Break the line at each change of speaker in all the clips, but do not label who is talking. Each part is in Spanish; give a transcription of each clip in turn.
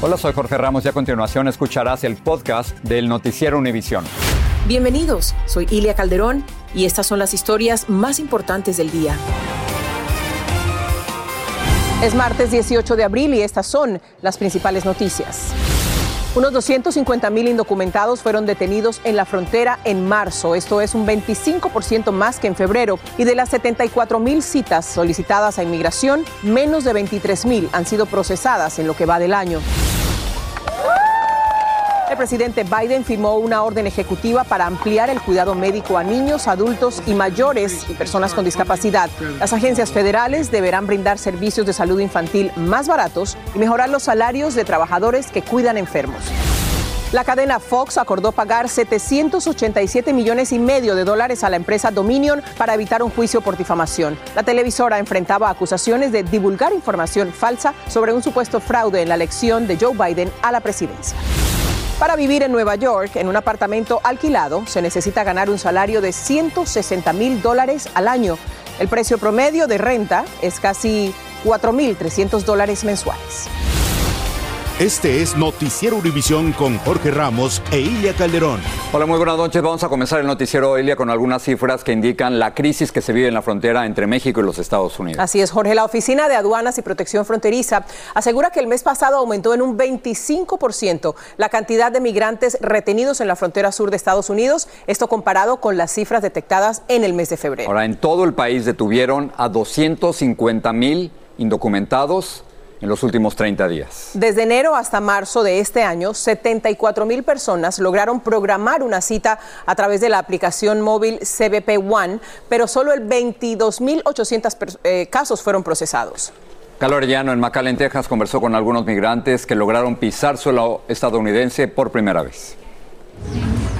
Hola, soy Jorge Ramos y a continuación escucharás el podcast del Noticiero Univisión.
Bienvenidos, soy Ilia Calderón y estas son las historias más importantes del día. Es martes 18 de abril y estas son las principales noticias. Unos 250 mil indocumentados fueron detenidos en la frontera en marzo. Esto es un 25% más que en febrero. Y de las 74 mil citas solicitadas a inmigración, menos de 23 mil han sido procesadas en lo que va del año. El presidente Biden firmó una orden ejecutiva para ampliar el cuidado médico a niños, adultos y mayores y personas con discapacidad. Las agencias federales deberán brindar servicios de salud infantil más baratos y mejorar los salarios de trabajadores que cuidan enfermos. La cadena Fox acordó pagar 787 millones y medio de dólares a la empresa Dominion para evitar un juicio por difamación. La televisora enfrentaba acusaciones de divulgar información falsa sobre un supuesto fraude en la elección de Joe Biden a la presidencia. Para vivir en Nueva York, en un apartamento alquilado, se necesita ganar un salario de 160 mil dólares al año. El precio promedio de renta es casi 4.300 dólares mensuales.
Este es Noticiero Univisión con Jorge Ramos e Ilia Calderón.
Hola, muy buenas noches. Vamos a comenzar el noticiero Ilia con algunas cifras que indican la crisis que se vive en la frontera entre México y los Estados Unidos.
Así es, Jorge. La Oficina de Aduanas y Protección Fronteriza asegura que el mes pasado aumentó en un 25% la cantidad de migrantes retenidos en la frontera sur de Estados Unidos, esto comparado con las cifras detectadas en el mes de febrero.
Ahora, en todo el país detuvieron a 250 mil indocumentados en los últimos 30 días.
Desde enero hasta marzo de este año, 74 mil personas lograron programar una cita a través de la aplicación móvil CBP One, pero solo el 22.800 eh, casos fueron procesados.
Carlos Arellano en McAllen, Texas, conversó con algunos migrantes que lograron pisar suelo estadounidense por primera vez.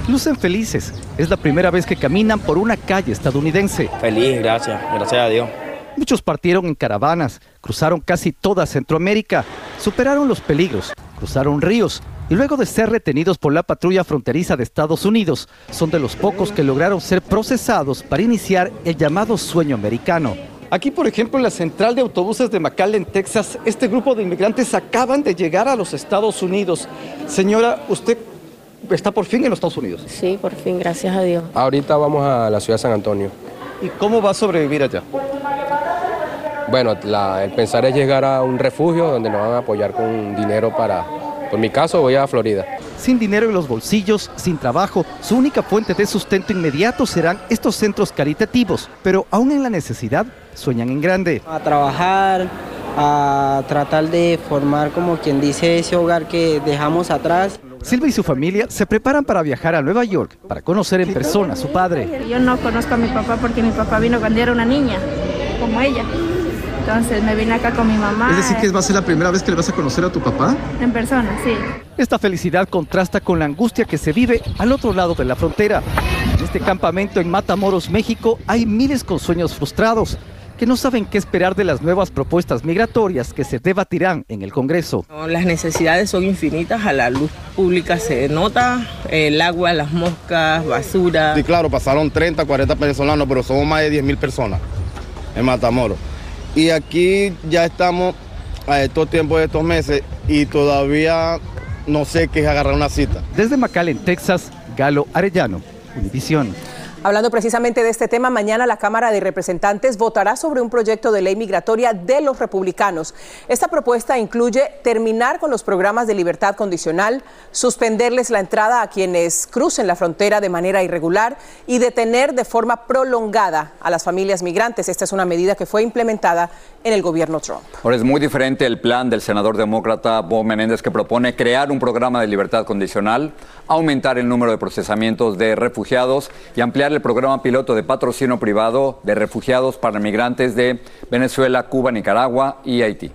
Lucen felices. Es la primera vez que caminan por una calle estadounidense.
Feliz, gracias. Gracias a Dios.
Muchos partieron en caravanas, cruzaron casi toda Centroamérica, superaron los peligros, cruzaron ríos y luego de ser retenidos por la patrulla fronteriza de Estados Unidos, son de los pocos que lograron ser procesados para iniciar el llamado sueño americano. Aquí, por ejemplo, en la central de autobuses de McAllen, Texas, este grupo de inmigrantes acaban de llegar a los Estados Unidos. Señora, ¿usted está por fin en los Estados Unidos?
Sí, por fin, gracias a Dios.
Ahorita vamos a la ciudad de San Antonio.
¿Y cómo va a sobrevivir allá?
Bueno, el pensar es llegar a un refugio donde nos van a apoyar con dinero para, por mi caso, voy a Florida.
Sin dinero en los bolsillos, sin trabajo, su única fuente de sustento inmediato serán estos centros caritativos, pero aún en la necesidad, sueñan en grande.
A trabajar, a tratar de formar, como quien dice, ese hogar que dejamos atrás.
Silva y su familia se preparan para viajar a Nueva York para conocer en persona a su padre.
Yo no conozco a mi papá porque mi papá vino cuando era una niña, como ella. Entonces me vine acá con mi mamá.
Es decir, que va a ser la primera vez que le vas a conocer a tu papá.
En persona, sí.
Esta felicidad contrasta con la angustia que se vive al otro lado de la frontera. En este campamento en Matamoros, México, hay miles con sueños frustrados que no saben qué esperar de las nuevas propuestas migratorias que se debatirán en el Congreso.
Las necesidades son infinitas, a la luz pública se nota, el agua, las moscas, basura.
Sí, claro, pasaron 30, 40 venezolanos, pero somos más de 10 mil personas en Matamoros. Y aquí ya estamos a estos tiempos de estos meses y todavía no sé qué es agarrar una cita.
Desde McAllen, Texas, Galo Arellano, Univisión.
Hablando precisamente de este tema, mañana la Cámara de Representantes votará sobre un proyecto de ley migratoria de los republicanos. Esta propuesta incluye terminar con los programas de libertad condicional, suspenderles la entrada a quienes crucen la frontera de manera irregular y detener de forma prolongada a las familias migrantes. Esta es una medida que fue implementada en el gobierno Trump.
Ahora es muy diferente el plan del senador demócrata Bob Menéndez que propone crear un programa de libertad condicional, aumentar el número de procesamientos de refugiados y ampliar el programa piloto de patrocinio privado de refugiados para migrantes de Venezuela, Cuba, Nicaragua y Haití.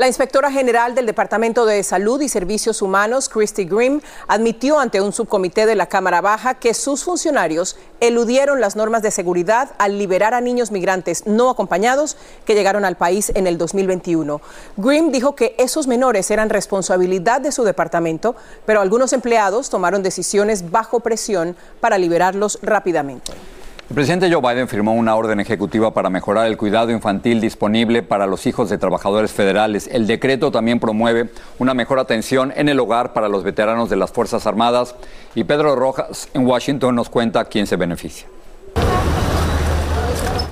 La inspectora general del Departamento de Salud y Servicios Humanos, Christy Grimm, admitió ante un subcomité de la Cámara Baja que sus funcionarios eludieron las normas de seguridad al liberar a niños migrantes no acompañados que llegaron al país en el 2021. Grimm dijo que esos menores eran responsabilidad de su departamento, pero algunos empleados tomaron decisiones bajo presión para liberarlos rápidamente.
El presidente Joe Biden firmó una orden ejecutiva para mejorar el cuidado infantil disponible para los hijos de trabajadores federales. El decreto también promueve una mejor atención en el hogar para los veteranos de las Fuerzas Armadas. Y Pedro Rojas en Washington nos cuenta quién se beneficia.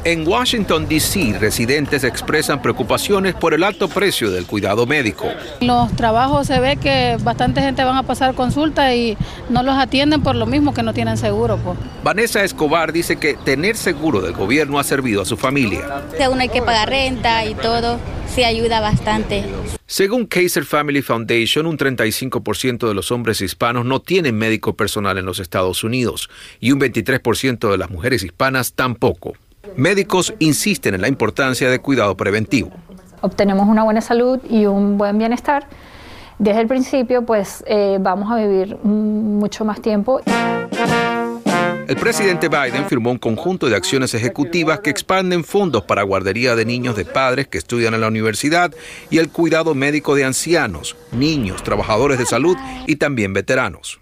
En Washington, D.C., residentes expresan preocupaciones por el alto precio del cuidado médico.
Los trabajos se ve que bastante gente van a pasar consulta y no los atienden por lo mismo que no tienen seguro. Pues.
Vanessa Escobar dice que tener seguro del gobierno ha servido a su familia.
Uno hay que pagar renta y todo, sí ayuda bastante.
Según Kaiser Family Foundation, un 35% de los hombres hispanos no tienen médico personal en los Estados Unidos y un 23% de las mujeres hispanas tampoco. Médicos insisten en la importancia de cuidado preventivo.
Obtenemos una buena salud y un buen bienestar. Desde el principio, pues eh, vamos a vivir mucho más tiempo.
El presidente Biden firmó un conjunto de acciones ejecutivas que expanden fondos para guardería de niños de padres que estudian en la universidad y el cuidado médico de ancianos, niños, trabajadores de salud y también veteranos.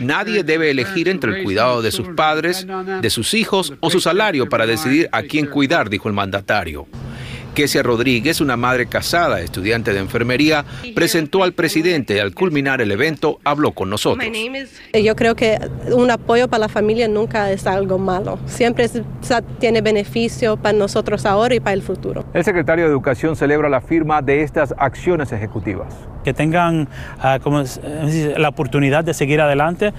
Nadie debe elegir entre el cuidado de sus padres, de sus hijos o su salario para decidir a quién cuidar, dijo el mandatario. Kesia Rodríguez, una madre casada, estudiante de enfermería, presentó al presidente y al culminar el evento habló con nosotros.
Yo creo que un apoyo para la familia nunca es algo malo. Siempre tiene beneficio para nosotros ahora y para el futuro.
El secretario de Educación celebra la firma de estas acciones ejecutivas.
Que tengan ah, la oportunidad de seguir adelante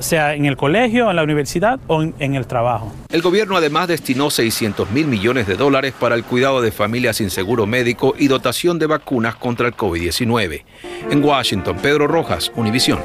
sea en el colegio, en la universidad o en, el trabajo.
El gobierno además destinó 600 mil millones de dólares para el cuidado de familias sin seguro médico y dotación de vacunas contra el COVID-19. En Washington, Pedro Rojas, Univisión.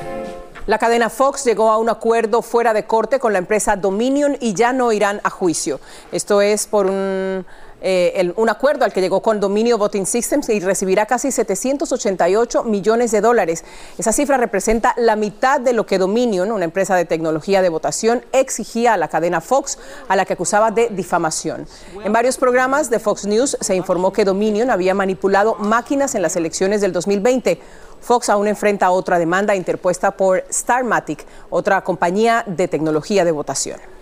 La cadena Fox llegó a un acuerdo fuera de corte con la empresa Dominion y ya no irán a juicio. Esto es por un eh, un acuerdo al que llegó con Dominio Voting Systems y recibirá casi 788 millones de dólares. Esa cifra representa la mitad de lo que Dominion, una empresa de tecnología de votación, exigía a la cadena Fox, a la que acusaba de difamación. En varios programas de Fox News se informó que Dominion había manipulado máquinas en las elecciones del 2020. Fox aún enfrenta otra demanda interpuesta por Starmatic, otra compañía de tecnología de votación.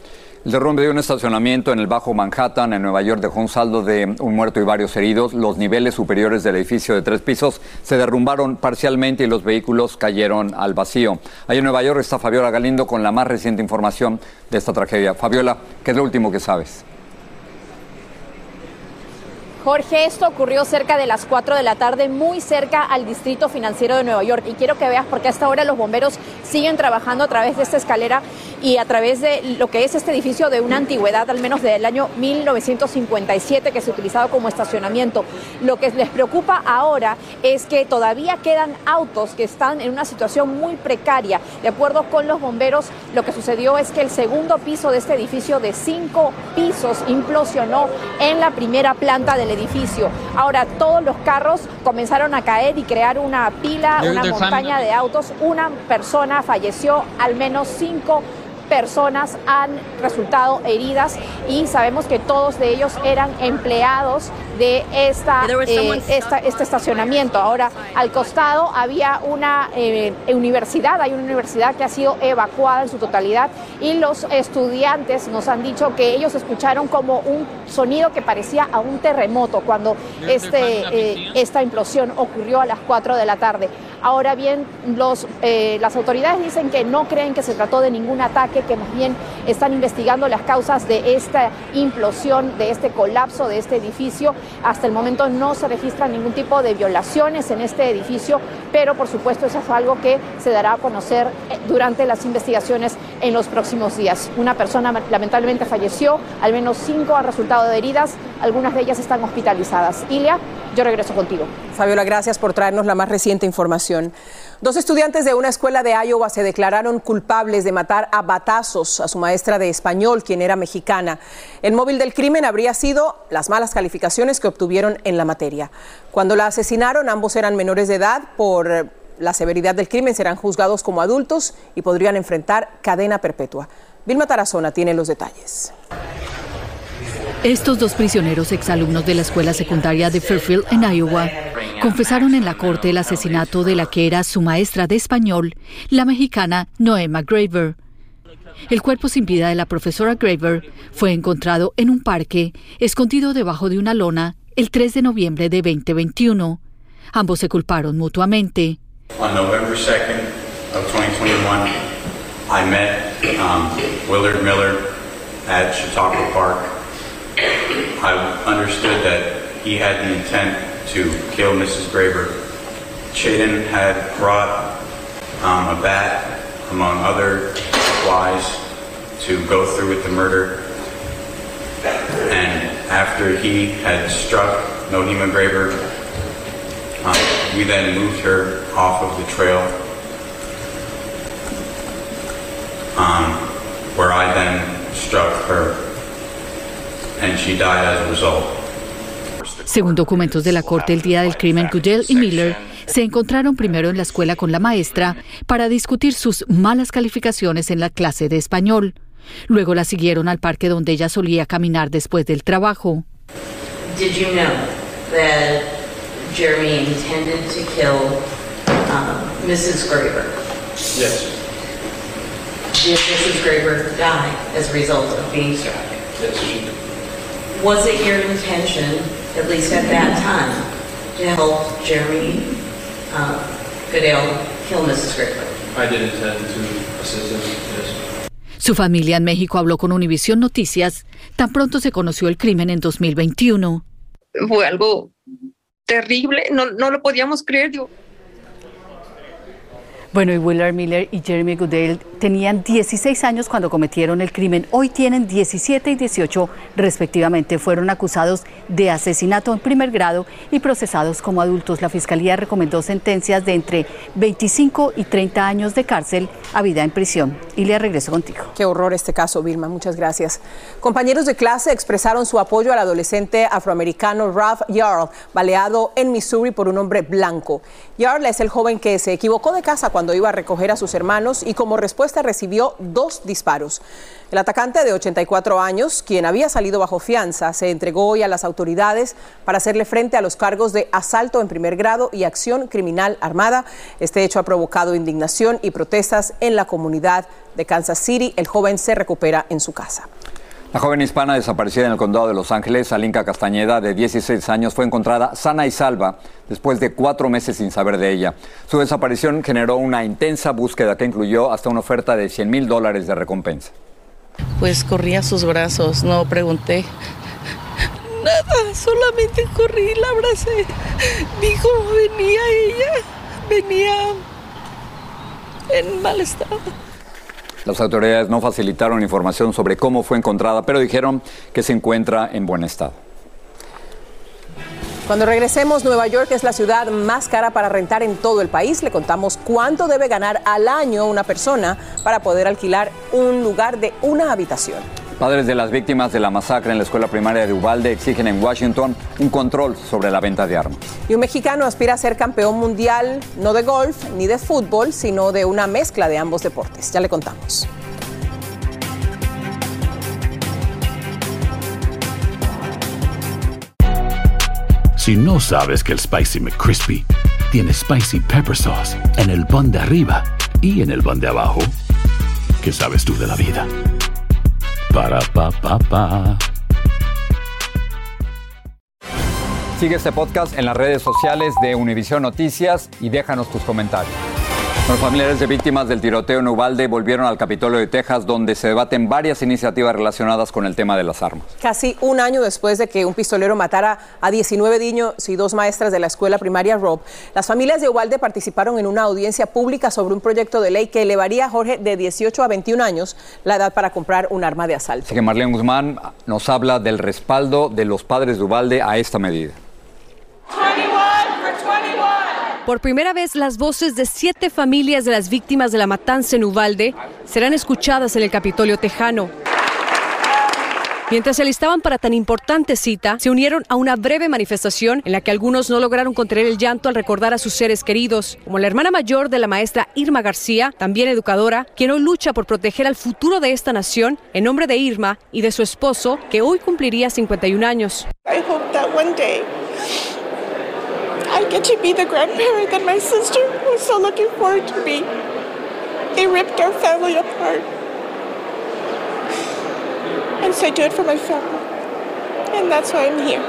El derrumbe de un estacionamiento en el Bajo Manhattan, en Nueva York, dejó un saldo de un muerto y varios heridos. Los niveles superiores del edificio de tres pisos se derrumbaron parcialmente y los vehículos cayeron al vacío. Ahí en Nueva York está Fabiola Galindo con la más reciente información de esta tragedia. Fabiola, ¿qué es lo último que sabes?
Jorge, esto ocurrió cerca de las 4 de la tarde, muy cerca al Distrito Financiero de Nueva York. Y quiero que veas porque hasta ahora los bomberos siguen trabajando a través de esta escalera y a través de lo que es este edificio de una antigüedad, al menos del año 1957, que se ha utilizado como estacionamiento. Lo que les preocupa ahora es que todavía quedan autos que están en una situación muy precaria. De acuerdo con los bomberos, lo que sucedió es que el segundo piso de este edificio de cinco pisos implosionó en la primera planta del edificio. Ahora todos los carros comenzaron a caer y crear una pila, una montaña de autos. Una persona falleció, al menos cinco personas han resultado heridas y sabemos que todos de ellos eran empleados de esta, eh, esta, este estacionamiento. Ahora, al costado había una eh, universidad, hay una universidad que ha sido evacuada en su totalidad y los estudiantes nos han dicho que ellos escucharon como un sonido que parecía a un terremoto cuando este, eh, esta implosión ocurrió a las 4 de la tarde. Ahora bien, eh, las autoridades dicen que no creen que se trató de ningún ataque, que más bien están investigando las causas de esta implosión, de este colapso de este edificio. Hasta el momento no se registra ningún tipo de violaciones en este edificio, pero por supuesto eso es algo que se dará a conocer eh, durante las investigaciones en los próximos días. Una persona lamentablemente falleció, al menos cinco han resultado heridas, algunas de ellas están hospitalizadas. Ilia, yo regreso contigo.
Fabiola, gracias por traernos la más reciente información. Dos estudiantes de una escuela de Iowa se declararon culpables de matar a batazos a su maestra de español, quien era mexicana. El móvil del crimen habría sido las malas calificaciones que obtuvieron en la materia. Cuando la asesinaron, ambos eran menores de edad. Por la severidad del crimen serán juzgados como adultos y podrían enfrentar cadena perpetua. Vilma Tarazona tiene los detalles.
Estos dos prisioneros exalumnos de la escuela secundaria de Fairfield en Iowa confesaron en la corte el asesinato de la que era su maestra de español, la mexicana Noema Graver. El cuerpo sin vida de la profesora Graver fue encontrado en un parque, escondido debajo de una lona, el 3 de noviembre de 2021. Ambos se culparon mutuamente.
On November 2nd of 2021, I met um, Willard Miller at Chautauqua Park. I understood that he had the intent to kill Mrs. Graber. Chaden had brought um, a bat, among other supplies, to go through with the murder. And after he had struck Nohima Graber, um, we then moved her off of the trail, um, where I then struck her,
Según documentos de la corte, el día del crimen, Goodell y Miller se encontraron primero en la escuela con la maestra para discutir sus malas calificaciones en la clase de español. Luego la siguieron al parque donde ella solía caminar después del trabajo.
Did you know that Jeremy intended to kill um, Mrs. Graber?
Yes.
Did Mrs. Graber die as a result of being struck?
Yes, she did.
Was it your intention, at least at that time, to help Jeremy uh, Goodell kill Mrs. Graber?
I did intend to assist him, yes.
Su familia en México habló con Univisión Noticias tan pronto se conoció el crimen en 2021.
Fue algo terrible, no, no lo podíamos creer. Digo,
Bueno, y Willard Miller y Jeremy Goodell tenían 16 años cuando cometieron el crimen. Hoy tienen 17 y 18 respectivamente. Fueron acusados de asesinato en primer grado y procesados como adultos. La Fiscalía recomendó sentencias de entre 25 y 30 años de cárcel a vida en prisión. Y le regreso contigo.
Qué horror este caso, Vilma. Muchas gracias. Compañeros de clase expresaron su apoyo al adolescente afroamericano Ralph Yarl, baleado en Missouri por un hombre blanco. Yarl es el joven que se equivocó de casa cuando iba a recoger a sus hermanos y como respuesta recibió dos disparos. El atacante de 84 años, quien había salido bajo fianza, se entregó hoy a las autoridades para hacerle frente a los cargos de asalto en primer grado y acción criminal armada. Este hecho ha provocado indignación y protestas en la comunidad de Kansas City. El joven se recupera en su casa.
La joven hispana desaparecida en el condado de Los Ángeles, Alinka Castañeda, de 16 años, fue encontrada sana y salva después de cuatro meses sin saber de ella. Su desaparición generó una intensa búsqueda que incluyó hasta una oferta de 100 mil dólares de recompensa.
Pues corrí a sus brazos, no pregunté. Nada, solamente corrí, la abracé. Dijo, venía ella, venía en mal estado.
Las autoridades no facilitaron información sobre cómo fue encontrada, pero dijeron que se encuentra en buen estado.
Cuando regresemos, Nueva York es la ciudad más cara para rentar en todo el país. Le contamos cuánto debe ganar al año una persona para poder alquilar un lugar de una habitación.
Padres de las víctimas de la masacre en la escuela primaria de Uvalde exigen en Washington un control sobre la venta de armas.
Y un mexicano aspira a ser campeón mundial no de golf ni de fútbol, sino de una mezcla de ambos deportes. Ya le contamos.
Si no sabes que el Spicy McCrispy tiene Spicy Pepper Sauce en el pan de arriba y en el pan de abajo, ¿qué sabes tú de la vida? Para, pa, pa, pa.
Sigue este podcast en las redes sociales de Univision Noticias y déjanos tus comentarios. Los familiares de víctimas del tiroteo en Uvalde volvieron al Capitolio de Texas, donde se debaten varias iniciativas relacionadas con el tema de las armas.
Casi un año después de que un pistolero matara a 19 niños y dos maestras de la escuela primaria Rob, las familias de Uvalde participaron en una audiencia pública sobre un proyecto de ley que elevaría a Jorge de 18 a 21 años la edad para comprar un arma de asalto.
Así que Marlene Guzmán nos habla del respaldo de los padres de Uvalde a esta medida.
Por primera vez, las voces de siete familias de las víctimas de la matanza en Uvalde serán escuchadas en el Capitolio Tejano. Mientras se alistaban para tan importante cita, se unieron a una breve manifestación en la que algunos no lograron contener el llanto al recordar a sus seres queridos, como la hermana mayor de la maestra Irma García, también educadora, quien hoy lucha por proteger al futuro de esta nación en nombre de Irma y de su esposo, que hoy cumpliría 51 años.
I hope that one I get to be the grandparent that my sister was so looking forward to be. They ripped our family apart. And so I do it for my family. And that's why I'm here.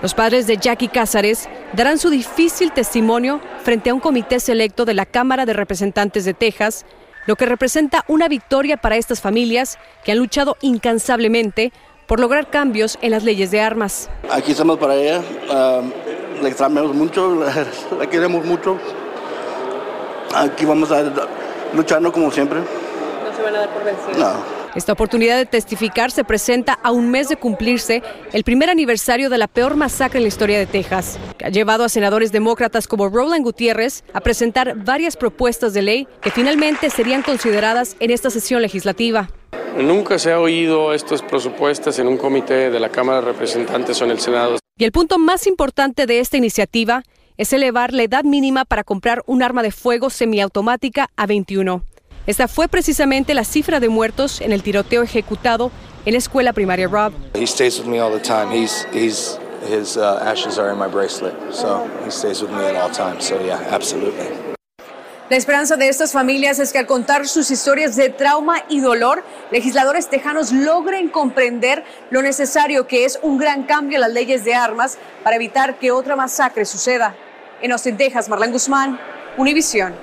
Los padres de Jackie Cázares darán su difícil testimonio frente a un comité selecto de la Cámara de Representantes de Texas, lo que representa una victoria para estas familias que han luchado incansablemente por lograr cambios en las leyes de armas.
Aquí estamos para ella. Um, la extrañamos mucho, la, la, queremos mucho. Aquí vamos a lucharnos como siempre.
¿No se van a dar por vencidos?
No.
Esta oportunidad de testificar se presenta a un mes de cumplirse el primer aniversario de la peor masacre en la historia de Texas, que ha llevado a senadores demócratas como Roland Gutiérrez a presentar varias propuestas de ley que finalmente serían consideradas en esta sesión legislativa.
Nunca se ha oído estas propuestas en un comité de la Cámara de Representantes o en el Senado.
Y el punto más importante de esta iniciativa es elevar la edad mínima para comprar un arma de fuego semiautomática a 21. Esta fue precisamente la cifra de muertos en el tiroteo ejecutado en la escuela primaria Rob.
He stays with me all the time. He's he's his uh, ashes are in my bracelet, so he stays with me at all times. So yeah, absolutely.
La esperanza de estas familias es que al contar sus historias de trauma y dolor, legisladores tejanos logren comprender lo necesario que es un gran cambio en las leyes de armas para evitar que otra masacre suceda. En Austin, Texas, Marlene Guzmán, Univisión.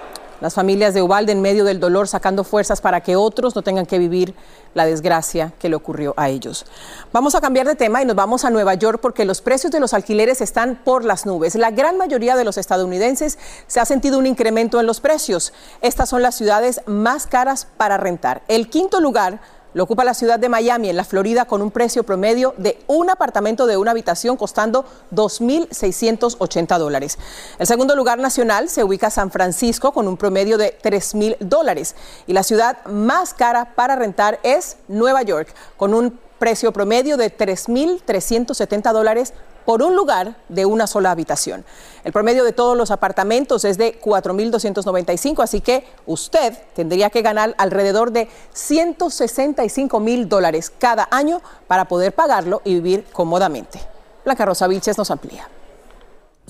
Las familias de Ubalde en medio del dolor sacando fuerzas para que otros no tengan que vivir la desgracia que le ocurrió a ellos. Vamos a cambiar de tema y nos vamos a Nueva York porque los precios de los alquileres están por las nubes. La gran mayoría de los estadounidenses se ha sentido un incremento en los precios. Estas son las ciudades más caras para rentar. El quinto lugar lo ocupa la ciudad de Miami, en la Florida, con un precio promedio de un apartamento de una habitación costando 2.680 dólares. El segundo lugar nacional se ubica San Francisco, con un promedio de 3.000 dólares. Y la ciudad más cara para rentar es Nueva York, con un precio promedio de 3.370 dólares por un lugar de una sola habitación. El promedio de todos los apartamentos es de 4.295, así que usted tendría que ganar alrededor de 165 mil dólares cada año para poder pagarlo y vivir cómodamente. Blanca Rosa Vilches nos amplía.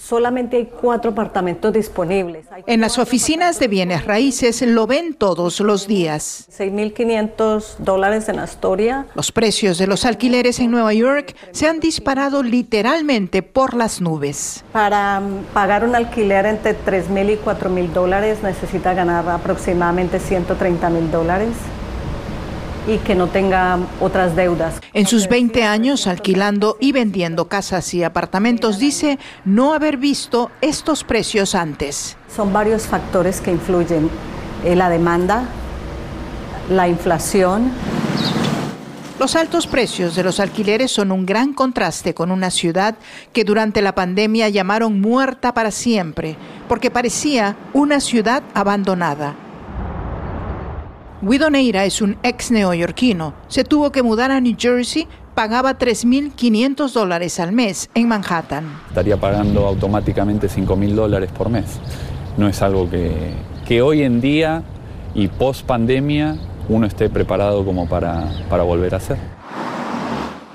Solamente hay cuatro apartamentos disponibles.
En las oficinas de bienes raíces lo ven todos los días.
6.500 dólares en Astoria.
Los precios de los alquileres en Nueva York se han disparado literalmente por las nubes.
Para pagar un alquiler entre 3.000 y 4.000 dólares necesita ganar aproximadamente 130.000 dólares y que no tenga otras deudas.
En sus 20 años alquilando y vendiendo casas y apartamentos, dice no haber visto estos precios antes.
Son varios factores que influyen. Eh, la demanda, la inflación.
Los altos precios de los alquileres son un gran contraste con una ciudad que durante la pandemia llamaron muerta para siempre, porque parecía una ciudad abandonada. Guido Neira es un ex neoyorquino. Se tuvo que mudar a New Jersey, pagaba 3.500 dólares al mes en Manhattan.
Estaría pagando automáticamente 5.000 dólares por mes. No es algo que, que hoy en día y post pandemia uno esté preparado como para, para volver a hacer.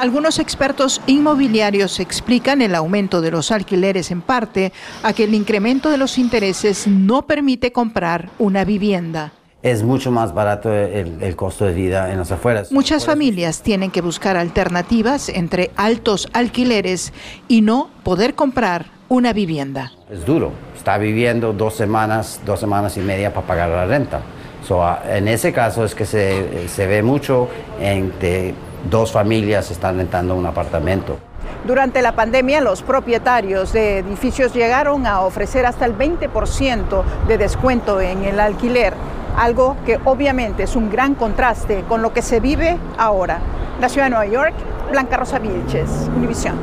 Algunos expertos inmobiliarios explican el aumento de los alquileres en parte a que el incremento de los intereses no permite comprar una vivienda.
Es mucho más barato el, el costo de vida en las afueras.
Muchas familias tienen que buscar alternativas entre altos alquileres y no poder comprar una vivienda.
Es duro. Está viviendo dos semanas, dos semanas y media para pagar la renta. So, ah, en ese caso es que se, se ve mucho en que dos familias están rentando un apartamento.
Durante la pandemia, los propietarios de edificios llegaron a ofrecer hasta el 20% de descuento en el alquiler, algo que obviamente es un gran contraste con lo que se vive ahora. La ciudad de Nueva York, Blanca Rosa Vilches, Univisión.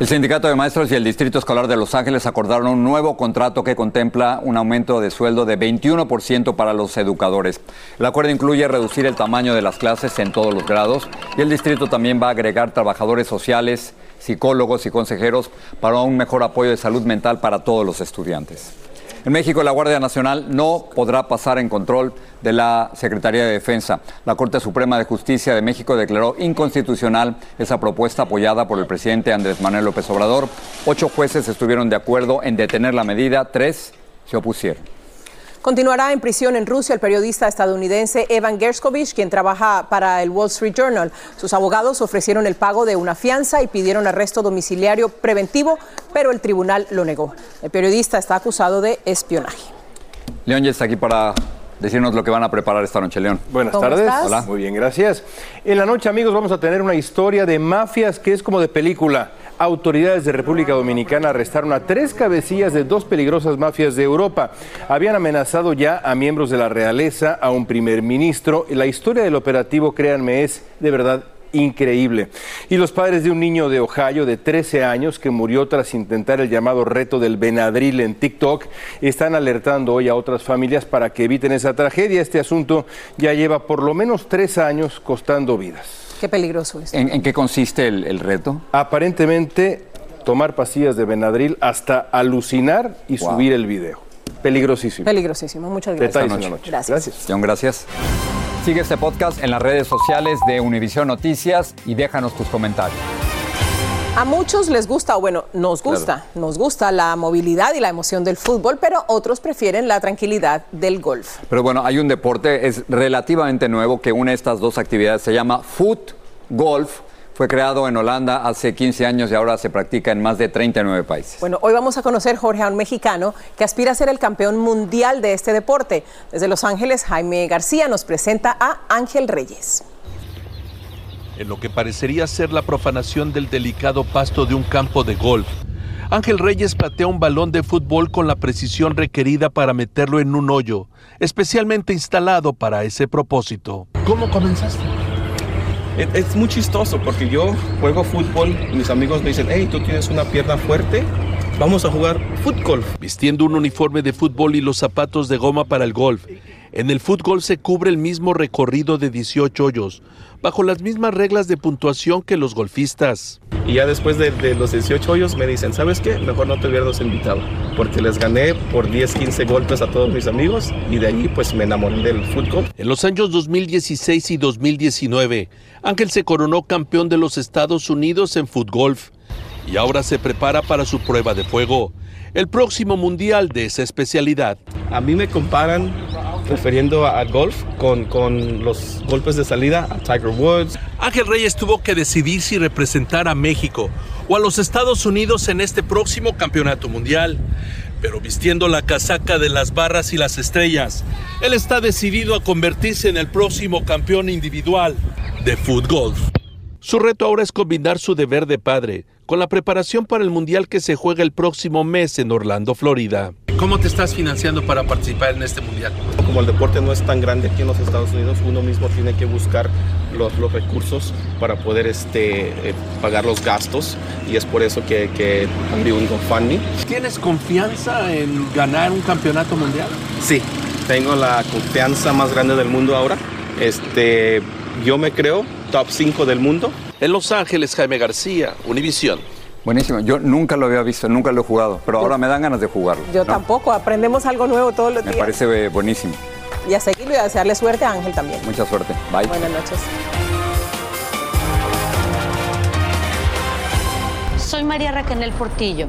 El Sindicato de Maestros y el Distrito Escolar de Los Ángeles acordaron un nuevo contrato que contempla un aumento de sueldo de 21% para los educadores. El acuerdo incluye reducir el tamaño de las clases en todos los grados y el distrito también va a agregar trabajadores sociales, psicólogos y consejeros para un mejor apoyo de salud mental para todos los estudiantes. En México, la Guardia Nacional no podrá pasar en control de la Secretaría de Defensa. La Corte Suprema de Justicia de México declaró inconstitucional esa propuesta apoyada por el presidente Andrés Manuel López Obrador. Ocho jueces estuvieron de acuerdo en detener la medida, tres se opusieron.
Continuará en prisión en Rusia el periodista estadounidense Evan Gershkovich, quien trabaja para el Wall Street Journal. Sus abogados ofrecieron el pago de una fianza y pidieron arresto domiciliario preventivo, pero el tribunal lo negó. El periodista está acusado de espionaje.
León ya está aquí para decirnos lo que van a preparar esta noche, León.
Buenas
¿Cómo
tardes.
estás?
Hola. Muy bien, gracias. En la noche, amigos, vamos a tener una historia de mafias que es como de película. Autoridades de República Dominicana arrestaron a tres cabecillas de dos peligrosas mafias de Europa. Habían amenazado ya a miembros de la realeza, a un primer ministro. La historia del operativo, créanme, es de verdad increíble. Y los padres de un niño de Ohio de 13 años que murió tras intentar el llamado reto del Benadryl en TikTok están alertando hoy a otras familias para que eviten esa tragedia. Este asunto ya lleva por lo menos tres años costando vidas.
Qué peligroso es.
¿En, en qué consiste el, el reto?
Aparentemente tomar pastillas de Benadryl hasta alucinar y
Wow.
subir el video. Peligrosísimo.
Peligrosísimo. Muchas gracias.
Detalles en la noche.
Gracias.
León, gracias. Sigue este podcast en las redes sociales de Univisión Noticias y déjanos tus comentarios.
A muchos les gusta, o bueno, nos gusta, nos gusta la movilidad y la emoción del fútbol, pero otros prefieren la tranquilidad del golf.
Pero bueno, hay un deporte, es relativamente nuevo, que une estas dos actividades. Se llama Foot Golf. Fue creado en Holanda hace 15 años y ahora se practica en más de 39 países.
Bueno, hoy vamos a conocer Jorge, a un mexicano que aspira a ser el campeón mundial de este deporte. Desde Los Ángeles, Jaime García nos presenta a Ángel Reyes.
En lo que parecería ser la profanación del delicado pasto de un campo de golf. Ángel Reyes patea un balón de fútbol con la precisión requerida para meterlo en un hoyo, especialmente instalado para ese propósito.
¿Cómo comenzaste? Es, es muy chistoso porque yo juego fútbol y mis amigos me dicen, hey, tú tienes una pierna fuerte, vamos a jugar fútbol.
Vistiendo un uniforme de fútbol y los zapatos de goma para el golf. En el fútbol se cubre el mismo recorrido de 18 hoyos, bajo las mismas reglas de puntuación que los golfistas.
Y ya después de, de los 18 hoyos me dicen, ¿sabes qué? Mejor no te hubieras invitado, porque les gané por 10, 15 golpes a todos mis amigos y de allí pues me enamoré del fútbol.
En los años 2016 y 2019, Ángel se coronó campeón de los Estados Unidos en fútgolf y ahora se prepara para su prueba de fuego, el próximo mundial de esa especialidad.
A mí me comparan, refiriendo a- al golf, con, con los golpes de salida a Tiger Woods.
Ángel Reyes tuvo que decidir si representar a México o a los Estados Unidos en este próximo campeonato mundial. Pero vistiendo la casaca de las barras y las estrellas, él está decidido a convertirse en el próximo campeón individual de fútbol. Su reto ahora es combinar su deber de padre con la preparación para el mundial que se juega el próximo mes en Orlando, Florida. ¿Cómo te estás financiando para participar en este mundial?
Como el deporte no es tan grande aquí en los Estados Unidos, uno mismo tiene que buscar los, los recursos para poder este, eh, pagar los gastos y es por eso que, que abrí un GoFundMe.
¿Tienes confianza en ganar un campeonato mundial?
Sí, tengo la confianza más grande del mundo ahora. Este, yo me creo top 5 del mundo.
En Los Ángeles, Jaime García, Univisión.
Buenísimo, yo nunca lo había visto, nunca lo he jugado, pero ahora me dan ganas de jugarlo.
Yo tampoco, aprendemos algo nuevo todos los
me
días.
Me parece buenísimo.
Y a seguirlo y a desearle suerte a Ángel también.
Mucha suerte, bye.
Buenas noches.
Soy María Raquel Portillo.